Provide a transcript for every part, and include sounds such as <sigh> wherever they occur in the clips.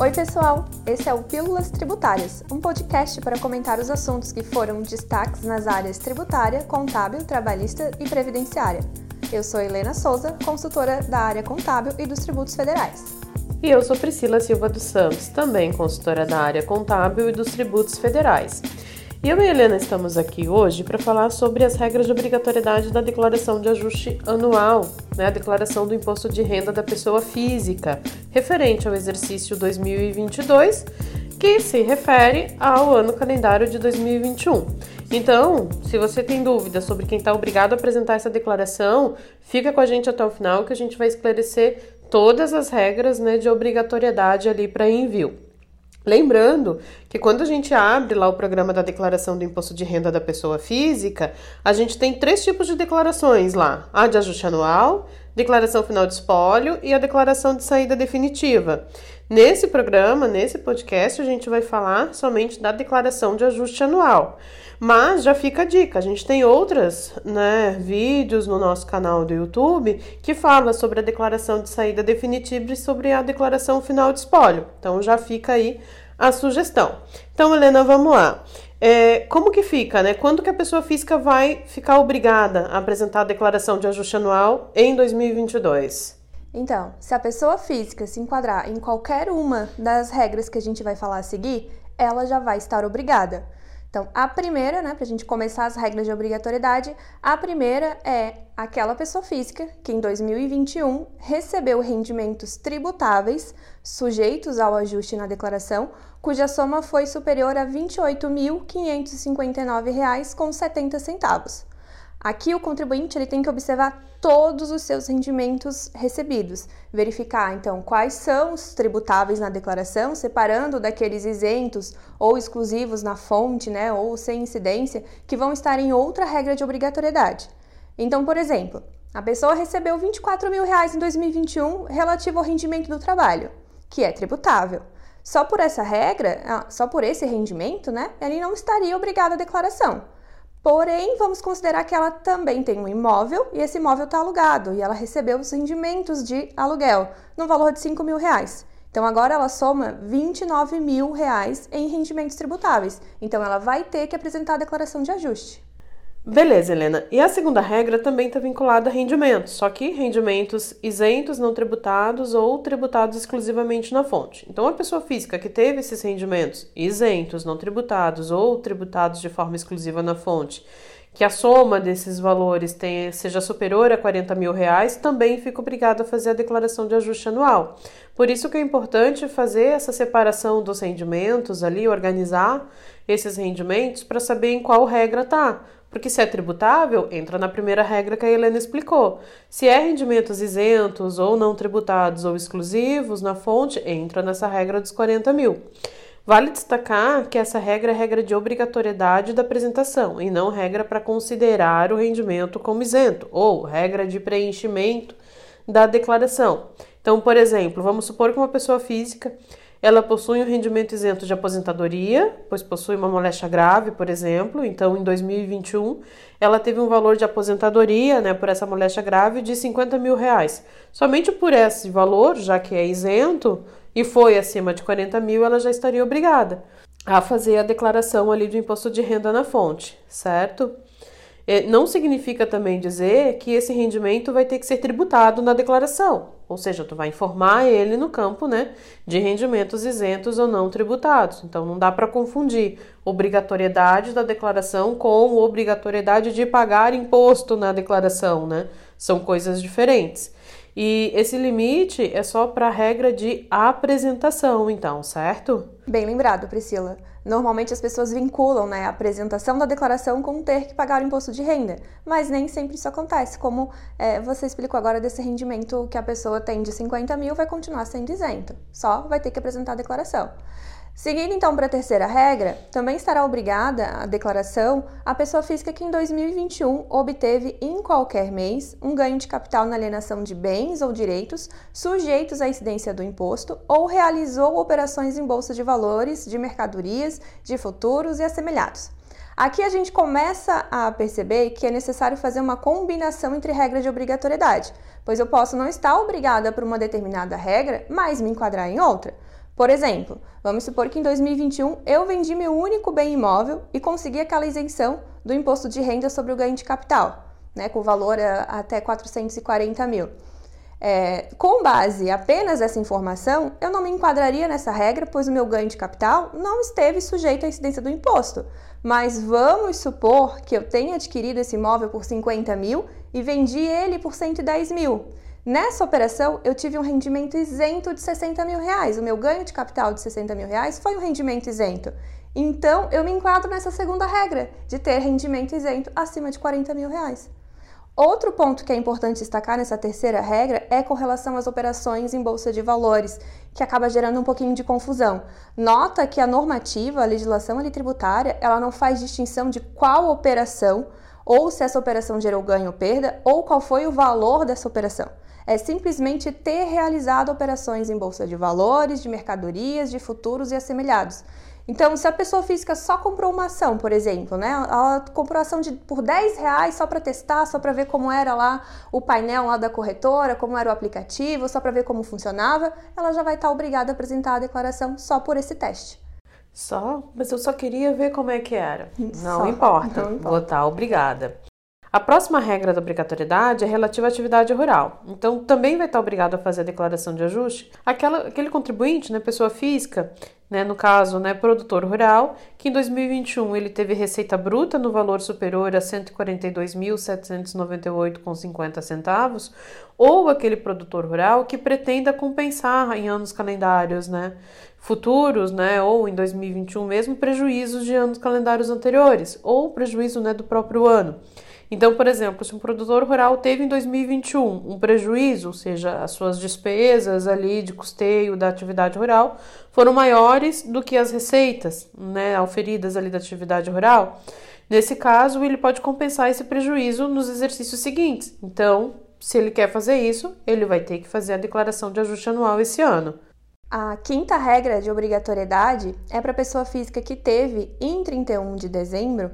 Oi, pessoal! Esse é o Pílulas Tributárias, um podcast para comentar os assuntos que foram destaques nas áreas tributária, contábil, trabalhista e previdenciária. Eu sou Helena Souza, consultora da área contábil e dos tributos federais. E eu sou Priscila Silva dos Santos, também consultora da área contábil e dos tributos federais. Eu e a Helena estamos aqui hoje para falar sobre as regras de obrigatoriedade da declaração de ajuste anual, né, a declaração do imposto de renda da pessoa física, referente ao exercício 2022, que se refere ao ano calendário de 2021. Então, se você tem dúvidas sobre quem está obrigado a apresentar essa declaração, fica com a gente até o final que a gente vai esclarecer todas as regras né, de obrigatoriedade ali para envio. Lembrando que quando a gente abre lá o programa da declaração do imposto de renda da pessoa física, a gente tem três tipos de declarações lá: a de ajuste anual, declaração final de espólio e a declaração de saída definitiva. Nesse programa, nesse podcast, a gente vai falar somente da declaração de ajuste anual. Mas já fica a dica, a gente tem outras, né, vídeos no nosso canal do YouTube que fala sobre a declaração de saída definitiva e sobre a declaração final de espólio. Então já fica aí a sugestão. Então, Helena, vamos lá. É, como que fica, né? Quando que a pessoa física vai ficar obrigada a apresentar a declaração de ajuste anual em 2022? Então, se a pessoa física se enquadrar em qualquer uma das regras que a gente vai falar a seguir, ela já vai estar obrigada. Então, a primeira, né, para a gente começar as regras de obrigatoriedade, a primeira é aquela pessoa física que em 2021 recebeu rendimentos tributáveis sujeitos ao ajuste na declaração, cuja soma foi superior a R$ 28.559,70. Aqui o contribuinte ele tem que observar todos os seus rendimentos recebidos, verificar então quais são os tributáveis na declaração, separando daqueles isentos ou exclusivos na fonte, né, ou sem incidência, que vão estar em outra regra de obrigatoriedade. Então, por exemplo, a pessoa recebeu 24 mil reais em 2021 relativo ao rendimento do trabalho, que é tributável. Só por essa regra, ah, só por esse rendimento, né, ele não estaria obrigado à declaração. Porém, vamos considerar que ela também tem um imóvel e esse imóvel está alugado e ela recebeu os rendimentos de aluguel no valor de 5 mil reais. Então agora ela soma 29 mil reais em rendimentos tributáveis. Então ela vai ter que apresentar a declaração de ajuste. Beleza, Helena. E a segunda regra também está vinculada a rendimentos, só que rendimentos isentos, não tributados ou tributados exclusivamente na fonte. Então, a pessoa física que teve esses rendimentos isentos, não tributados ou tributados de forma exclusiva na fonte, que a soma desses valores tenha, seja superior a 40 mil reais, também fica obrigado a fazer a declaração de ajuste anual. Por isso que é importante fazer essa separação dos rendimentos ali, organizar esses rendimentos para saber em qual regra tá porque se é tributável, entra na primeira regra que a Helena explicou. Se é rendimentos isentos ou não tributados ou exclusivos na fonte, entra nessa regra dos 40 mil. Vale destacar que essa regra é regra de obrigatoriedade da apresentação e não regra para considerar o rendimento como isento ou regra de preenchimento da declaração. Então, por exemplo, vamos supor que uma pessoa física ela possui um rendimento isento de aposentadoria, pois possui uma moléstia grave, por exemplo. Então, em 2021, ela teve um valor de aposentadoria, né, por essa moléstia grave, de 50 mil reais. Somente por esse valor, já que é isento e foi acima de 40 mil, ela já estaria obrigada a fazer a declaração ali do imposto de renda na fonte, certo? É, não significa também dizer que esse rendimento vai ter que ser tributado na declaração, ou seja, tu vai informar ele no campo, né, de rendimentos isentos ou não tributados. Então não dá para confundir obrigatoriedade da declaração com obrigatoriedade de pagar imposto na declaração, né? São coisas diferentes. E esse limite é só para a regra de apresentação, então, certo? Bem lembrado, Priscila. Normalmente as pessoas vinculam né, a apresentação da declaração com ter que pagar o imposto de renda, mas nem sempre isso acontece. Como é, você explicou agora desse rendimento que a pessoa tem de 50 mil, vai continuar sendo isento, só vai ter que apresentar a declaração. Seguindo então para a terceira regra, também estará obrigada a declaração a pessoa física que em 2021 obteve em qualquer mês um ganho de capital na alienação de bens ou direitos sujeitos à incidência do imposto ou realizou operações em bolsa de valores, de mercadorias, de futuros e assemelhados. Aqui a gente começa a perceber que é necessário fazer uma combinação entre regras de obrigatoriedade, pois eu posso não estar obrigada por uma determinada regra, mas me enquadrar em outra. Por exemplo, vamos supor que em 2021 eu vendi meu único bem imóvel e consegui aquela isenção do imposto de renda sobre o ganho de capital, né, com valor até 440 mil. É, com base apenas nessa informação, eu não me enquadraria nessa regra, pois o meu ganho de capital não esteve sujeito à incidência do imposto. Mas vamos supor que eu tenha adquirido esse imóvel por 50 mil e vendi ele por 110 mil. Nessa operação, eu tive um rendimento isento de 60 mil reais. O meu ganho de capital de 60 mil reais foi um rendimento isento. Então, eu me enquadro nessa segunda regra, de ter rendimento isento acima de 40 mil reais. Outro ponto que é importante destacar nessa terceira regra é com relação às operações em bolsa de valores, que acaba gerando um pouquinho de confusão. Nota que a normativa, a legislação ali tributária, ela não faz distinção de qual operação, ou se essa operação gerou ganho ou perda, ou qual foi o valor dessa operação. É simplesmente ter realizado operações em bolsa de valores, de mercadorias, de futuros e assemelhados. Então, se a pessoa física só comprou uma ação, por exemplo, né? Ela comprou a ação de, por 10 reais só para testar, só para ver como era lá o painel lá da corretora, como era o aplicativo, só para ver como funcionava, ela já vai estar tá obrigada a apresentar a declaração só por esse teste. Só? Mas eu só queria ver como é que era. <laughs> Não, importa. não importa. Vou estar tá obrigada. A próxima regra da obrigatoriedade é relativa à atividade rural. Então, também vai estar obrigado a fazer a declaração de ajuste aquela, aquele contribuinte, né, pessoa física, né, no caso, né, produtor rural, que em 2021 ele teve receita bruta no valor superior a 142.798,50 centavos, ou aquele produtor rural que pretenda compensar em anos calendários, né, futuros, né, ou em 2021 mesmo prejuízos de anos calendários anteriores, ou prejuízo, né, do próprio ano. Então, por exemplo, se um produtor rural teve em 2021 um prejuízo, ou seja, as suas despesas ali de custeio da atividade rural foram maiores do que as receitas, né, auferidas ali da atividade rural, nesse caso ele pode compensar esse prejuízo nos exercícios seguintes. Então, se ele quer fazer isso, ele vai ter que fazer a declaração de ajuste anual esse ano. A quinta regra de obrigatoriedade é para a pessoa física que teve em 31 de dezembro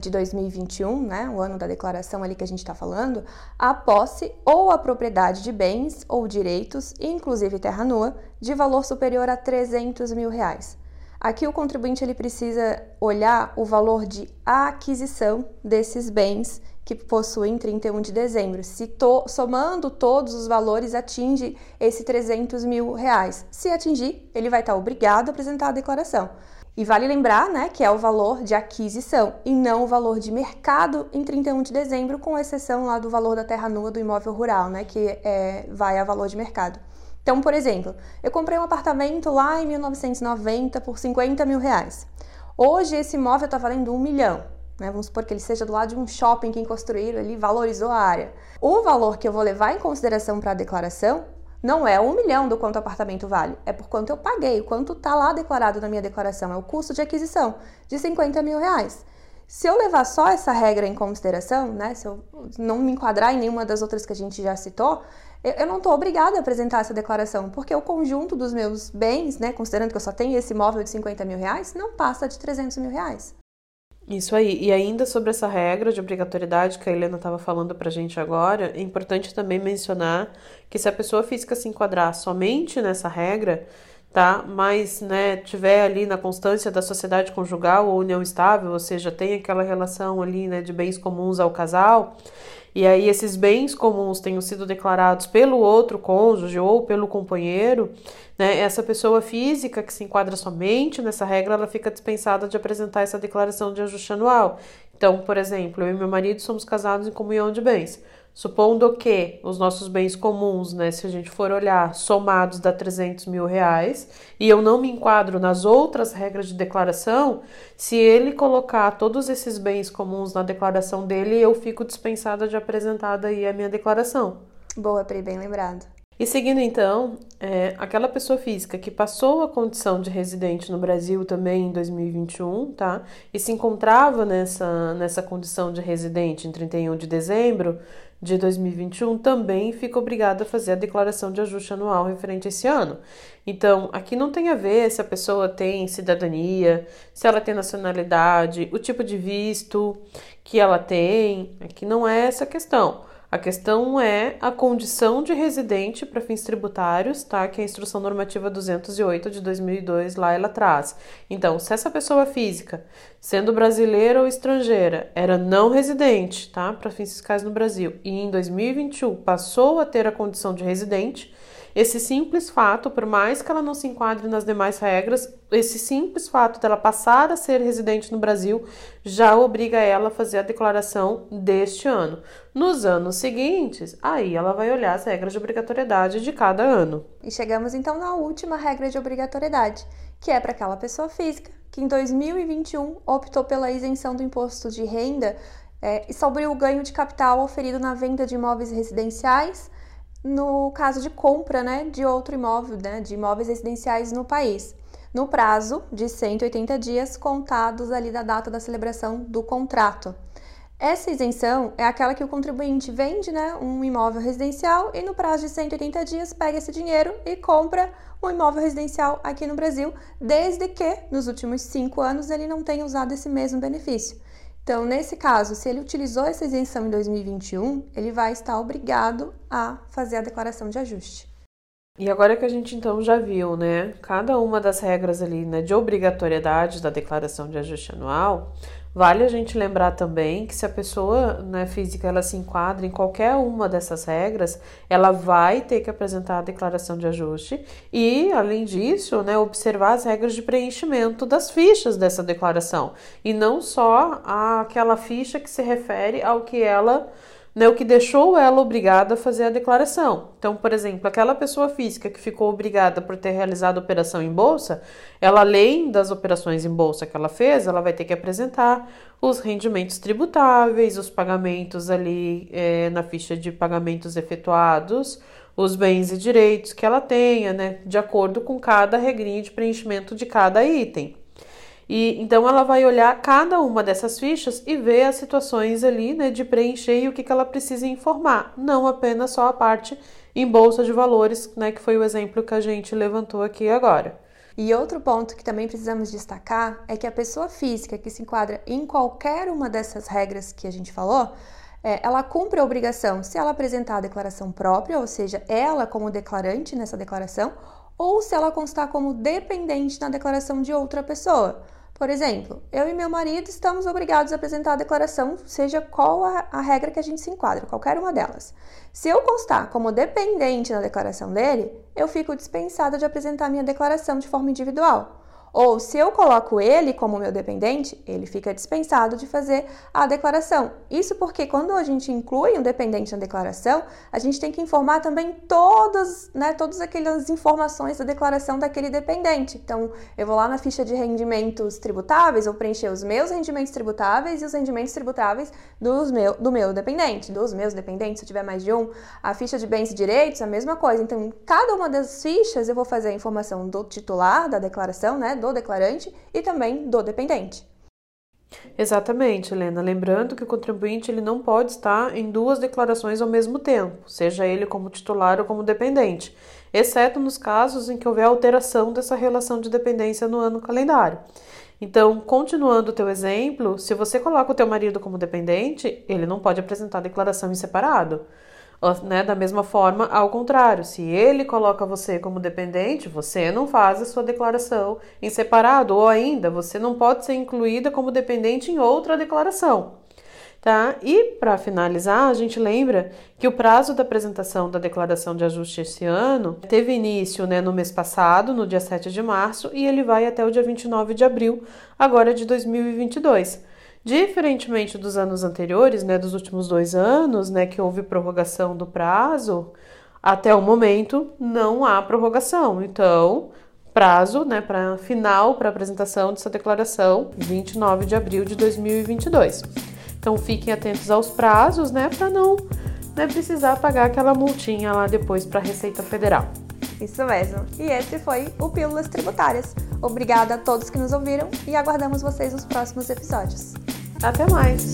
de 2021, né, o ano da declaração ali que a gente está falando, a posse ou a propriedade de bens ou direitos, inclusive terra nua, de valor superior a 300 mil reais. Aqui o contribuinte ele precisa olhar o valor de aquisição desses bens que possui em 31 de dezembro. Se to, somando todos os valores atinge esse 300 mil reais. Se atingir, ele vai estar obrigado a apresentar a declaração. E vale lembrar né, que é o valor de aquisição e não o valor de mercado em 31 de dezembro, com exceção lá do valor da terra nua do imóvel rural, né, que é, vai a valor de mercado. Então, por exemplo, eu comprei um apartamento lá em 1990 por 50 mil reais. Hoje esse imóvel está valendo um milhão. Né? Vamos supor que ele seja do lado de um shopping que construíram ali, valorizou a área. O valor que eu vou levar em consideração para a declaração não é um milhão do quanto o apartamento vale, é por quanto eu paguei, quanto está lá declarado na minha declaração, é o custo de aquisição de 50 mil reais. Se eu levar só essa regra em consideração, né, se eu não me enquadrar em nenhuma das outras que a gente já citou, eu não estou obrigada a apresentar essa declaração, porque o conjunto dos meus bens, né, considerando que eu só tenho esse imóvel de 50 mil reais, não passa de 300 mil reais. Isso aí. E ainda sobre essa regra de obrigatoriedade que a Helena estava falando para a gente agora, é importante também mencionar que se a pessoa física se enquadrar somente nessa regra, tá? Mas, né, tiver ali na constância da sociedade conjugal ou união estável, ou seja, tem aquela relação ali, né, de bens comuns ao casal, e aí esses bens comuns tenham sido declarados pelo outro cônjuge ou pelo companheiro, né, essa pessoa física que se enquadra somente nessa regra, ela fica dispensada de apresentar essa declaração de ajuste anual. Então, por exemplo, eu e meu marido somos casados em comunhão de bens. Supondo que os nossos bens comuns, né, se a gente for olhar, somados dá 300 mil reais, e eu não me enquadro nas outras regras de declaração, se ele colocar todos esses bens comuns na declaração dele, eu fico dispensada de apresentar aí a minha declaração. Boa, Pri, bem lembrado. E seguindo então, é, aquela pessoa física que passou a condição de residente no Brasil também em 2021, tá? E se encontrava nessa, nessa condição de residente em 31 de dezembro de 2021, também fica obrigada a fazer a declaração de ajuste anual referente a esse ano. Então, aqui não tem a ver se a pessoa tem cidadania, se ela tem nacionalidade, o tipo de visto que ela tem, aqui não é essa questão. A questão é a condição de residente para fins tributários, tá? Que é a Instrução Normativa 208 de 2002 lá ela traz. Então, se essa pessoa física, sendo brasileira ou estrangeira, era não residente, tá? Para fins fiscais no Brasil, e em 2021 passou a ter a condição de residente, esse simples fato, por mais que ela não se enquadre nas demais regras, esse simples fato dela passar a ser residente no Brasil já obriga ela a fazer a declaração deste ano. Nos anos seguintes, aí ela vai olhar as regras de obrigatoriedade de cada ano. E chegamos então na última regra de obrigatoriedade, que é para aquela pessoa física que em 2021 optou pela isenção do imposto de renda é, sobre o ganho de capital oferido na venda de imóveis residenciais no caso de compra né, de outro imóvel, né, de imóveis residenciais no país, no prazo de 180 dias contados ali da data da celebração do contrato. Essa isenção é aquela que o contribuinte vende né, um imóvel residencial e no prazo de 180 dias pega esse dinheiro e compra um imóvel residencial aqui no Brasil, desde que nos últimos cinco anos ele não tenha usado esse mesmo benefício. Então, nesse caso, se ele utilizou essa isenção em 2021, ele vai estar obrigado a fazer a declaração de ajuste. E agora que a gente então já viu, né, cada uma das regras ali, né, de obrigatoriedade da declaração de ajuste anual, Vale a gente lembrar também que se a pessoa né, física ela se enquadra em qualquer uma dessas regras, ela vai ter que apresentar a declaração de ajuste e, além disso, né, observar as regras de preenchimento das fichas dessa declaração. E não só aquela ficha que se refere ao que ela né, o que deixou ela obrigada a fazer a declaração. Então, por exemplo, aquela pessoa física que ficou obrigada por ter realizado operação em bolsa, ela além das operações em bolsa que ela fez, ela vai ter que apresentar os rendimentos tributáveis, os pagamentos ali é, na ficha de pagamentos efetuados, os bens e direitos que ela tenha, né, de acordo com cada regrinha de preenchimento de cada item. E então ela vai olhar cada uma dessas fichas e ver as situações ali, né, de preencher e o que, que ela precisa informar, não apenas só a parte em bolsa de valores, né, que foi o exemplo que a gente levantou aqui agora. E outro ponto que também precisamos destacar é que a pessoa física que se enquadra em qualquer uma dessas regras que a gente falou, é, ela cumpre a obrigação se ela apresentar a declaração própria, ou seja, ela como declarante nessa declaração, ou se ela constar como dependente na declaração de outra pessoa. Por exemplo, eu e meu marido estamos obrigados a apresentar a declaração, seja qual a, a, regra que a gente se enquadra, qualquer uma delas. Se eu constar como dependente na declaração dele, eu fico dispensada de apresentar minha declaração de forma individual. Ou se eu coloco ele como meu dependente, ele fica dispensado de fazer a declaração. Isso porque quando a gente inclui um dependente na declaração, a gente tem que informar também todas, né, todas aquelas informações da declaração daquele dependente. Então, eu vou lá na ficha de rendimentos tributáveis, vou preencher os meus rendimentos tributáveis e os rendimentos tributáveis dos meu, do meu dependente, dos meus dependentes, se eu tiver mais de um. A ficha de bens e direitos, a mesma coisa. Então, em cada uma das fichas, eu vou fazer a informação do titular da declaração, né? Do declarante e também do dependente. Exatamente, Helena. Lembrando que o contribuinte ele não pode estar em duas declarações ao mesmo tempo, seja ele como titular ou como dependente, exceto nos casos em que houver alteração dessa relação de dependência no ano calendário. Então, continuando o teu exemplo, se você coloca o teu marido como dependente, ele não pode apresentar declaração em separado. Né? Da mesma forma, ao contrário, se ele coloca você como dependente, você não faz a sua declaração em separado, ou ainda você não pode ser incluída como dependente em outra declaração. Tá? E para finalizar, a gente lembra que o prazo da apresentação da declaração de ajuste esse ano teve início né, no mês passado, no dia 7 de março, e ele vai até o dia 29 de abril, agora de 2022. Diferentemente dos anos anteriores, né, dos últimos dois anos, né, que houve prorrogação do prazo, até o momento não há prorrogação. Então, prazo, né, para final para apresentação dessa declaração, 29 de abril de 2022. Então, fiquem atentos aos prazos, né, para não né, precisar pagar aquela multinha lá depois para a Receita Federal. Isso mesmo. E esse foi o Pílulas Tributárias. Obrigada a todos que nos ouviram e aguardamos vocês nos próximos episódios. Até mais!